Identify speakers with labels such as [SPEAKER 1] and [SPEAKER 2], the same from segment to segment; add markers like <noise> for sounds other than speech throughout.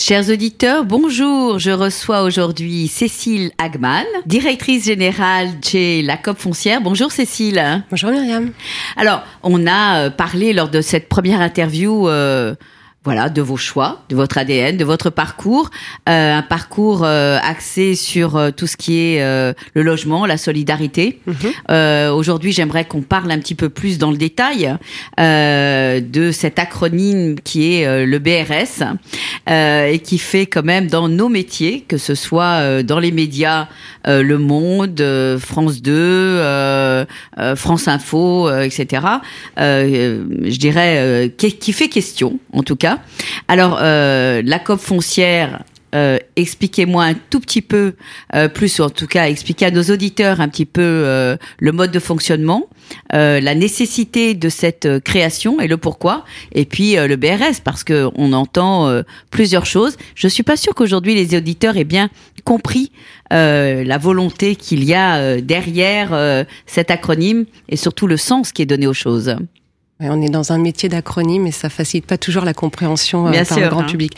[SPEAKER 1] Chers auditeurs, bonjour. Je reçois aujourd'hui Cécile Hagman, directrice générale chez la COP Foncière. Bonjour Cécile.
[SPEAKER 2] Bonjour Myriam.
[SPEAKER 1] Alors, on a euh, parlé lors de cette première interview euh, voilà, de vos choix, de votre ADN, de votre parcours, euh, un parcours euh, axé sur euh, tout ce qui est le logement, la solidarité. Euh, Aujourd'hui, j'aimerais qu'on parle un petit peu plus dans le détail de cet acronyme qui est le BRS et qui fait quand même dans nos métiers, que ce soit dans les médias, Le Monde, France 2, euh, euh, France Info, etc. Je dirais qui fait question, en tout cas. Alors, euh, la COP foncière. euh, expliquez-moi un tout petit peu euh, plus, ou en tout cas expliquez à nos auditeurs un petit peu euh, le mode de fonctionnement, euh, la nécessité de cette euh, création et le pourquoi, et puis euh, le BRS parce que on entend plusieurs choses. Je suis pas sûre qu'aujourd'hui les auditeurs aient bien compris la volonté qu'il y a derrière cet acronyme et surtout le sens qui est donné aux choses.
[SPEAKER 2] On est dans un métier d'acronyme et ça facilite pas toujours la compréhension euh,
[SPEAKER 1] Bien
[SPEAKER 2] par
[SPEAKER 1] sûr,
[SPEAKER 2] le grand
[SPEAKER 1] hein.
[SPEAKER 2] public.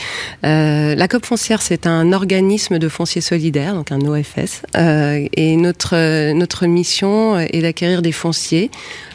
[SPEAKER 2] Euh, la COP foncière, c'est un organisme de foncier solidaire, donc un OFS, euh, et notre notre mission est d'acquérir des fonciers.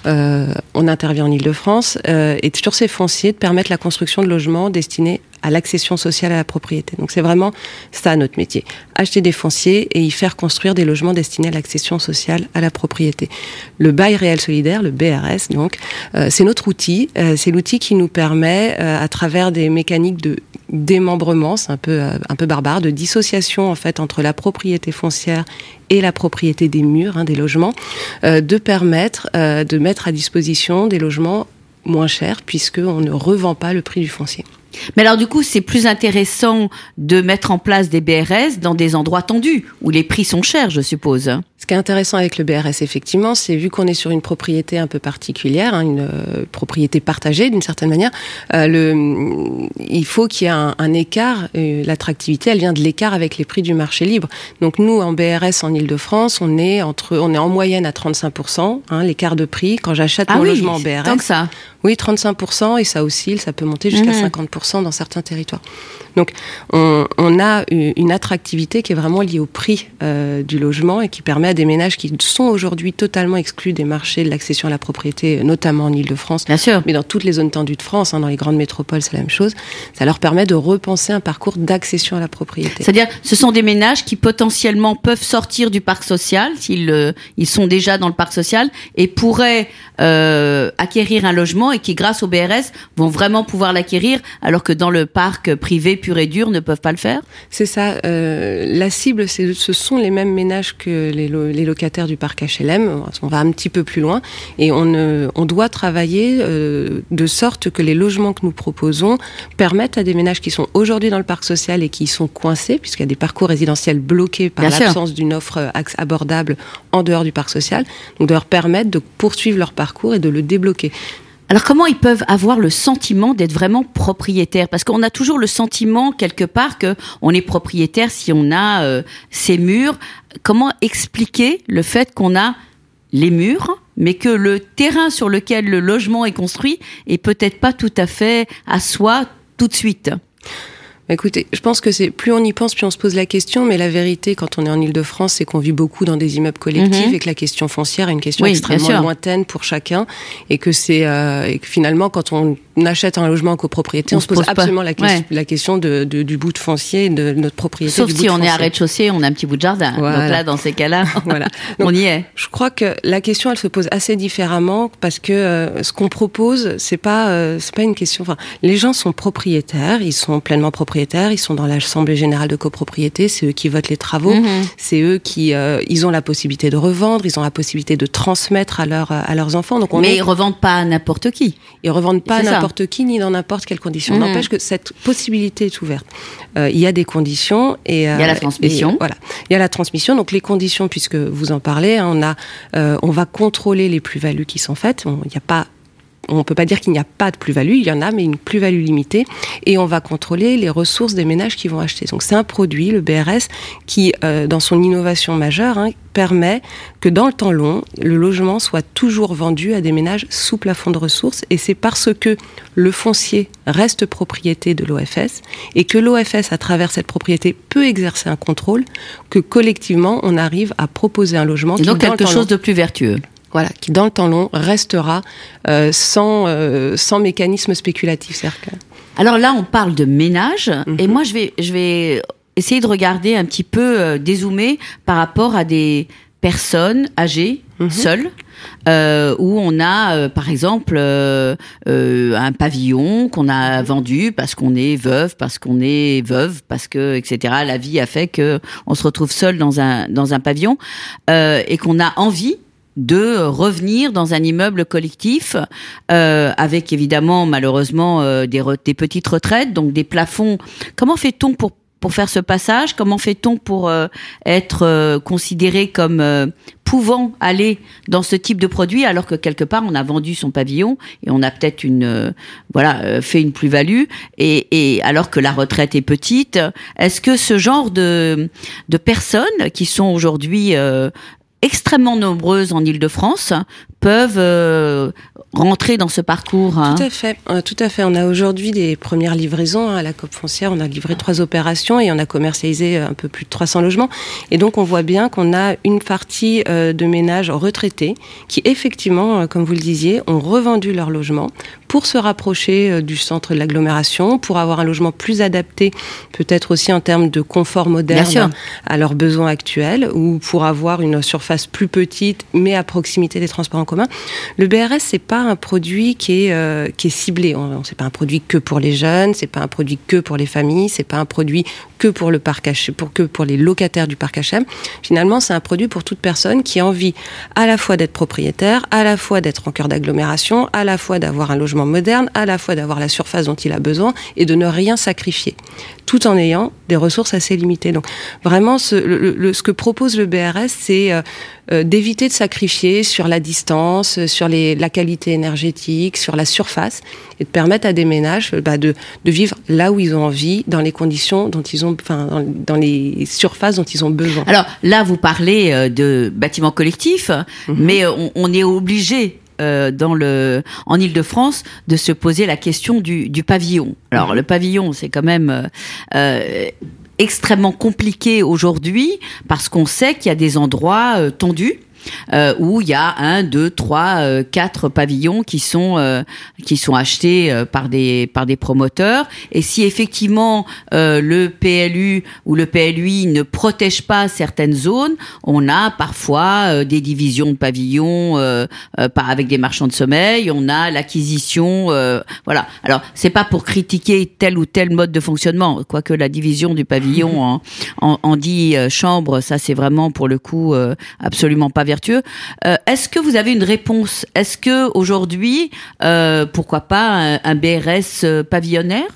[SPEAKER 2] Euh, on intervient en Île-de-France euh, et sur ces fonciers de permettre la construction de logements destinés à l'accession sociale à la propriété. Donc c'est vraiment ça notre métier. Acheter des fonciers et y faire construire des logements destinés à l'accession sociale à la propriété. Le bail réel solidaire, le BRS, donc, euh, c'est notre outil. Euh, c'est l'outil qui nous permet, euh, à travers des mécaniques de démembrement, c'est un peu un peu barbare, de dissociation en fait entre la propriété foncière et la propriété des murs, hein, des logements, de permettre de mettre à disposition des logements moins chers puisque on ne revend pas le prix du foncier.
[SPEAKER 1] Mais alors du coup, c'est plus intéressant de mettre en place des BRS dans des endroits tendus où les prix sont chers, je suppose.
[SPEAKER 2] Ce qui est intéressant avec le BRS, effectivement, c'est vu qu'on est sur une propriété un peu particulière, hein, une euh, propriété partagée d'une certaine manière, euh, le, il faut qu'il y ait un, un écart. euh, L'attractivité, elle vient de l'écart avec les prix du marché libre. Donc nous, en BRS en Ile-de-France, on est entre, on est en moyenne à 35 hein, l'écart de prix. Quand j'achète
[SPEAKER 1] Ah
[SPEAKER 2] mon
[SPEAKER 1] oui,
[SPEAKER 2] logement en BRS,
[SPEAKER 1] tant que ça.
[SPEAKER 2] oui, 35% et ça oscille, ça peut monter jusqu'à
[SPEAKER 1] Mhm.
[SPEAKER 2] 50 dans certains territoires. Donc, on, on a une attractivité qui est vraiment liée au prix euh, du logement et qui permet à des ménages qui sont aujourd'hui totalement exclus des marchés de l'accession à la propriété, notamment en Ile-de-France,
[SPEAKER 1] Bien sûr.
[SPEAKER 2] mais dans toutes les zones tendues de France, hein, dans les grandes métropoles, c'est la même chose. Ça leur permet de repenser un parcours d'accession à la propriété.
[SPEAKER 1] C'est-à-dire, ce sont des ménages qui potentiellement peuvent sortir du parc social s'ils euh, ils sont déjà dans le parc social et pourraient euh, acquérir un logement et qui, grâce au BRS, vont vraiment pouvoir l'acquérir, alors que dans le parc privé pur et dur ne peuvent pas le faire?
[SPEAKER 2] C'est ça. euh, la cible, c'est, ce sont les mêmes ménages que les, lo- les locataires du parc HLM. On va un petit peu plus loin et on, euh, on doit travailler euh, de sorte que les logements que nous proposons permettent à des ménages qui sont aujourd'hui dans le parc social et qui sont coincés, puisqu'il y a des parcours résidentiels bloqués par l'absence d'une offre euh, abordable en dehors du parc social, donc de leur permettre de poursuivre leur parcours et de le débloquer.
[SPEAKER 1] Alors comment ils peuvent avoir le sentiment d'être vraiment propriétaires? Parce qu'on a toujours le sentiment quelque part que on est propriétaire si on a euh, ces murs. Comment expliquer le fait qu'on a les murs, mais que le terrain sur lequel le logement est construit est peut-être pas tout à fait à soi tout de suite?
[SPEAKER 2] Bah, Écoutez, je pense que c'est plus on y pense, plus on se pose la question. Mais la vérité, quand on est en Ile-de-France, c'est qu'on vit beaucoup dans des immeubles collectifs
[SPEAKER 1] Mhm.
[SPEAKER 2] et que la question foncière est une question
[SPEAKER 1] Oui,
[SPEAKER 2] extrêmement lointaine pour chacun, et que c'est euh, finalement, quand on achète un logement en copropriété,
[SPEAKER 1] On
[SPEAKER 2] on,
[SPEAKER 1] se
[SPEAKER 2] se pose, absolument la, que-
[SPEAKER 1] Ouais.
[SPEAKER 2] la question de, de- du bout de foncier, de notre propriété.
[SPEAKER 1] Sauf
[SPEAKER 2] du
[SPEAKER 1] si on est à rez-de-chaussée, on a un petit bout de jardin.
[SPEAKER 2] Voilà.
[SPEAKER 1] Donc là, dans ces cas-là, <laughs>
[SPEAKER 2] Voilà. <laughs>
[SPEAKER 1] on y est.
[SPEAKER 2] Je crois que la question, elle se pose assez différemment parce que euh, ce qu'on propose, c'est pas, euh, c'est pas une question. Enfin, les gens sont propriétaires, ils sont pleinement propriétaires, ils sont dans l'assemblée générale de copropriété, c'est eux qui votent les travaux,
[SPEAKER 1] Mhm.
[SPEAKER 2] c'est eux qui, euh, ils ont la possibilité de revendre, ils ont la possibilité de transmettre à leurs à leurs enfants. Donc on
[SPEAKER 1] Mais
[SPEAKER 2] est-
[SPEAKER 1] ils revendent pas à n'importe qui.
[SPEAKER 2] ils revendent pas à n'importe qui ni dans n'importe quelle condition.
[SPEAKER 1] Mhm.
[SPEAKER 2] N'empêche que cette possibilité est ouverte. Euh, il y a des conditions et
[SPEAKER 1] Il y a la transmission.
[SPEAKER 2] et voilà, il y a la transmission. Donc les conditions, puisque vous en parlez, hein, on a, euh, on va contrôler les plus-values qui sont faites. Il n'y a pas on peut pas dire qu'il n'y a pas de plus-value, il y en a, mais une plus-value limitée. Et on va contrôler les ressources des ménages qui vont acheter. Donc c'est un produit, le BRS, qui, euh, dans son innovation majeure, hein, permet que dans le temps long, le logement soit toujours vendu à des ménages sous plafond de ressources. Et c'est parce que le foncier reste propriété de l'OFS et que l'OFS, à travers cette propriété, peut exercer un contrôle que collectivement, on arrive à proposer un logement.
[SPEAKER 1] Et donc quelque chose de plus vertueux
[SPEAKER 2] voilà, qui dans le temps long restera euh, sans, euh, sans mécanisme spéculatif.
[SPEAKER 1] Alors là, on parle de ménage, mhm. et moi, je vais, je vais essayer de regarder un petit peu, euh, dézoomer par rapport à des personnes âgées, mhm. seules, euh, où on a, euh, par exemple, euh, un pavillon qu'on a vendu parce qu'on est veuve, parce qu'on est veuve, parce que, etc. La vie a fait que on se retrouve seul dans un dans un pavillon et qu'on a envie de revenir dans un immeuble collectif euh, avec évidemment malheureusement euh, des, des, petites retraites, donc des plafonds. Comment fait-on pour pour faire ce passage? Comment fait-on pour euh, être considéré comme pouvant aller dans ce type de produit alors que quelque part on a vendu son pavillon et on a peut-être une voilà fait une plus-value? Et, et, alors que la retraite est petite est-ce que ce genre de de personnes qui sont aujourd'hui extrêmement nombreuses en Ile-de-France peuvent euh, rentrer dans ce parcours.
[SPEAKER 2] Hein. Tout à fait, euh, tout à fait. On a aujourd'hui des premières livraisons hein, à la COP foncière. On a livré trois opérations et on a commercialisé euh, un peu plus de 300 logements. Et donc on voit bien qu'on a une partie de ménages retraités qui effectivement, comme vous le disiez, ont revendu leur logement pour se rapprocher du centre de l'agglomération, pour avoir un logement plus adapté, peut-être aussi en termes de confort moderne à leurs besoins actuels, ou pour avoir une surface plus petite mais à proximité des transports en commun le BRS, c'est pas un produit qui est, euh, qui est ciblé. Pas un produit que pour les jeunes, c'est pas un produit que pour les familles, c'est pas un produit que pour le pour que pour les locataires du parc HM. Finalement, c'est un produit pour toute personne qui a envie à la fois d'être propriétaire, à la fois d'être en cœur d'agglomération, à la fois d'avoir un logement moderne, à la fois d'avoir la surface dont il a besoin et de ne rien sacrifier, tout en ayant des ressources assez limitées. Donc, vraiment, ce, le, ce que propose le BRS, c'est euh, euh, d'éviter de sacrifier sur la distance, sur les, la qualité énergétique, sur la surface, et de permettre à des ménages bah, de, de vivre là où ils ont envie, dans les conditions dont ils ont, enfin, dans, les surfaces dont ils ont besoin.
[SPEAKER 1] Alors là, vous parlez euh, de bâtiments collectifs, mhm. mais on, on, est obligé euh, dans le en Île-de-France de se poser la question du, du pavillon. Alors mhm. le pavillon, c'est quand même euh, extrêmement compliqué aujourd'hui parce qu'on sait qu'il y a des endroits euh, tendus euh, où il y a un, deux, trois, euh, quatre pavillons qui sont euh, qui sont achetés euh, par des par des promoteurs. Et si effectivement le PLU ou le PLUI ne protège pas certaines zones, on a parfois des divisions de pavillons avec des marchands de sommeil. On a l'acquisition, voilà. Alors c'est pas pour critiquer tel ou tel mode de fonctionnement, quoique la division du pavillon <laughs> en, en, en dit chambre, ça c'est vraiment pour le coup absolument pas euh, est-ce que vous avez une réponse? Est-ce que aujourd'hui, euh, pourquoi pas un, BRS euh, pavillonnaire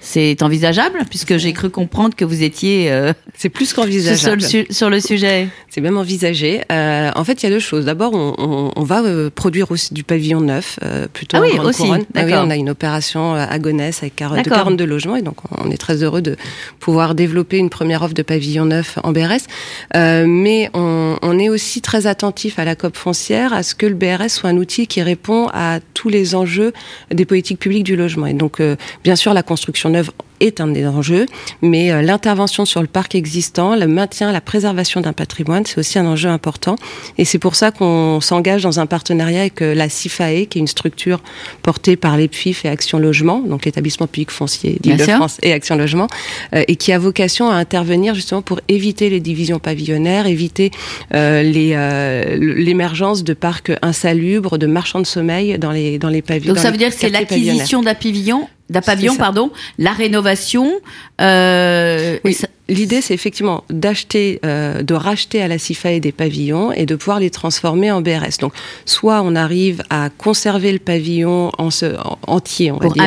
[SPEAKER 1] c'est envisageable? Puisque j'ai cru comprendre que vous étiez <laughs>
[SPEAKER 2] c'est plus qu'envisageable.
[SPEAKER 1] sur, le sujet.
[SPEAKER 2] C'est même envisagé. En fait il y a deux choses. D'abord on, va produire aussi du pavillon neuf plutôt
[SPEAKER 1] ah oui aussi.
[SPEAKER 2] ah oui, on a une opération à Gonesse avec 40, de 42 logements et donc on est très heureux de pouvoir développer une première offre de pavillon neuf en BRS mais on, on est aussi très attentif à la COP foncière, à ce que le BRS soit un outil qui répond à tous les enjeux des politiques publiques du logement. Et donc, euh, bien sûr, la construction neuve est un des enjeux, mais euh, l'intervention sur le parc existant, le maintien, la préservation d'un patrimoine, c'est aussi un enjeu important. Et c'est pour ça qu'on s'engage dans un partenariat avec euh, la CIFAE, qui est une structure portée par l'EPFIF et Action Logement, donc l'établissement public foncier d'Île-de-France et Action Logement, euh, et qui a vocation à intervenir justement pour éviter les divisions pavillonnaires, éviter l'émergence de parcs insalubres, de marchands de sommeil dans les, dans les pavillons.
[SPEAKER 1] Donc ça veut dire que c'est l'acquisition d'un pavillon d'un pavillon, pardon, la rénovation Euh,
[SPEAKER 2] Oui. L'idée, c'est effectivement d'acheter, euh, de racheter à la CIFAE des pavillons et de pouvoir les transformer en BRS. Donc, soit on arrive à conserver le pavillon en ce, en- entier, on va
[SPEAKER 1] pour
[SPEAKER 2] dire.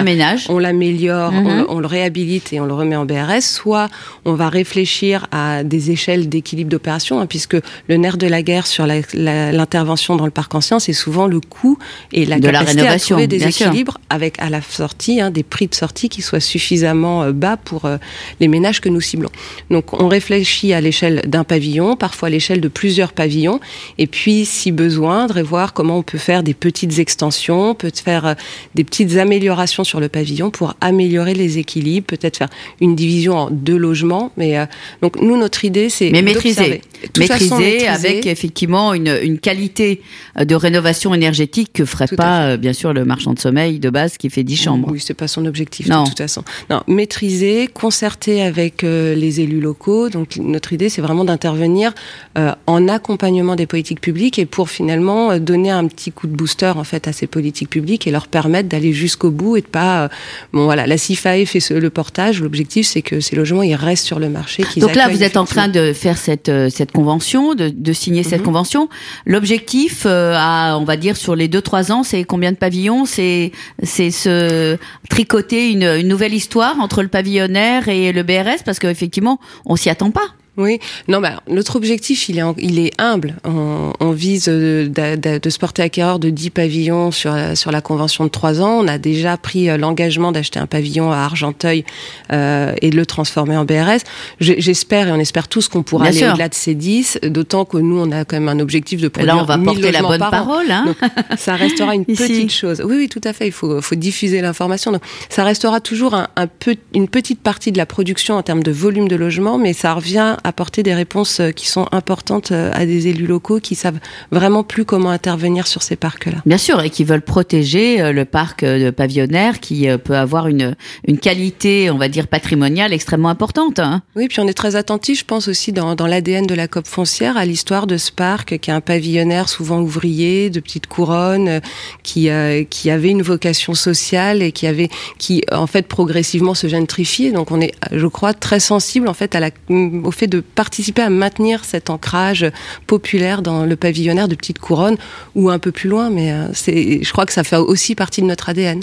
[SPEAKER 2] on l'améliore,
[SPEAKER 1] Mhm.
[SPEAKER 2] on, le- on le réhabilite et on le remet en BRS, soit on va réfléchir à des échelles d'équilibre d'opération, hein, puisque le nerf de la guerre sur la- la- l'intervention dans le parc ancien, c'est souvent le coût et la
[SPEAKER 1] De la
[SPEAKER 2] capacité
[SPEAKER 1] rénovation,
[SPEAKER 2] à trouver des
[SPEAKER 1] sûr.
[SPEAKER 2] équilibres avec à la sortie hein, des prix de sortie qui soient suffisamment euh, bas pour euh, les ménages que nous ciblons. Donc on réfléchit à l'échelle d'un pavillon, parfois à l'échelle de plusieurs pavillons, et puis si besoin, de voir comment on peut faire des petites extensions, peut faire euh, des petites améliorations sur le pavillon pour améliorer les équilibres, peut-être faire une division en deux logements. Mais euh, donc nous notre idée c'est
[SPEAKER 1] Mais maîtriser. Maîtriser avec effectivement une, une qualité euh, de rénovation énergétique que ferait
[SPEAKER 2] Tout
[SPEAKER 1] pas, euh, bien sûr, le marchand de sommeil de base qui fait 10 chambres.
[SPEAKER 2] Oui, c'est pas son objectif
[SPEAKER 1] Non.
[SPEAKER 2] de toute façon. Non, maîtriser, concerter avec euh, les élus locaux. Donc notre idée, c'est vraiment d'intervenir euh, en accompagnement des politiques publiques et pour finalement euh, donner un petit coup de booster en fait à ces politiques publiques et leur permettre d'aller jusqu'au bout et de pas. bon voilà, la CIFAE fait ce- le portage. L'objectif, c'est que ces logements ils restent sur le marché.
[SPEAKER 1] Donc là, vous êtes en train de faire cette, cette convention, de, de signer cette
[SPEAKER 2] Mhm.
[SPEAKER 1] convention. L'objectif, euh, à, on va dire, sur les deux trois ans, c'est combien de pavillons? C'est c'est se tricoter une, une nouvelle histoire entre le pavillonnaire et le BRS, parce qu'effectivement, on s'y attend pas.
[SPEAKER 2] Oui, non, bah, notre objectif, il est, il est humble. On, on vise euh, d'a- d'a- de se porter acquéreur de 10 pavillons sur, la- sur la convention de 3 ans. On a déjà pris euh, l'engagement d'acheter un pavillon à Argenteuil euh, et de le transformer en BRS. J'espère et on espère tous qu'on pourra
[SPEAKER 1] Bien
[SPEAKER 2] aller au-delà de ces 10, d'autant que nous, on a quand même un objectif de produire
[SPEAKER 1] Là, on va
[SPEAKER 2] 1000
[SPEAKER 1] porter la bonne parole. Hein
[SPEAKER 2] Donc, ça restera une <laughs> petite chose. Oui, oui, tout à fait. Il faut, faut diffuser l'information. Donc, ça restera toujours un, un peu, une petite partie de la production en termes de volume de logement, mais ça revient apporter des réponses euh, qui sont importantes euh, à des élus locaux qui savent vraiment plus comment intervenir sur ces parcs-là.
[SPEAKER 1] Bien sûr, et qui veulent protéger euh, le parc de pavillonnaire qui peut avoir une, une qualité, on va dire, patrimoniale extrêmement importante. hein.
[SPEAKER 2] Oui, puis on est très attentif, je pense aussi dans, dans l'ADN de la COP foncière, à l'histoire de ce parc qui est un pavillonnaire souvent ouvrier, de petites couronnes, euh, qui, euh, qui avait une vocation sociale et qui avait, qui en fait progressivement se gentrifiait. Donc on est, je crois, très sensible en fait à la, au fait de participer à maintenir cet ancrage populaire dans le pavillonnaire de petites couronnes ou un peu plus loin. Mais euh, je crois que ça fait aussi partie de notre ADN.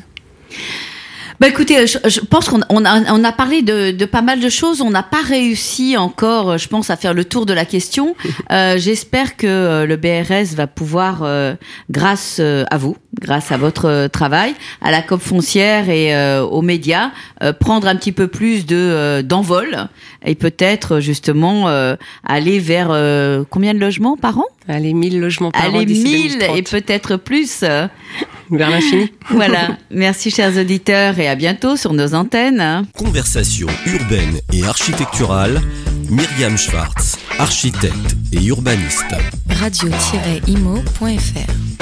[SPEAKER 1] Bah écoutez, je, je pense qu'on on a, on a parlé de, de pas mal de choses. On n'a pas réussi encore, je pense, à faire le tour de la question. <laughs> Euh, J'espère que euh, le BRS va pouvoir, euh, grâce euh, à vous, grâce à votre euh, travail, à la COP foncière et euh, aux médias, euh, prendre un petit peu plus de euh, d'envol et peut-être justement euh, aller vers euh, combien de logements par an?
[SPEAKER 2] Allez, 1000 logements par an
[SPEAKER 1] Aller
[SPEAKER 2] d'ici
[SPEAKER 1] 1000
[SPEAKER 2] 2030.
[SPEAKER 1] et peut-être plus.
[SPEAKER 2] Vers l'infini. <laughs>
[SPEAKER 1] Voilà. Merci chers auditeurs et à bientôt sur nos antennes.
[SPEAKER 3] Conversation urbaine et architecturale, Myriam Schwartz, architecte et urbaniste.
[SPEAKER 4] radio-imo.fr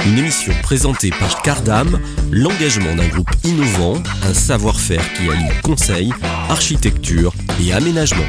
[SPEAKER 3] Une émission présentée par Cardam, l'engagement d'un groupe innovant, un savoir-faire qui allie conseil, architecture et aménagement.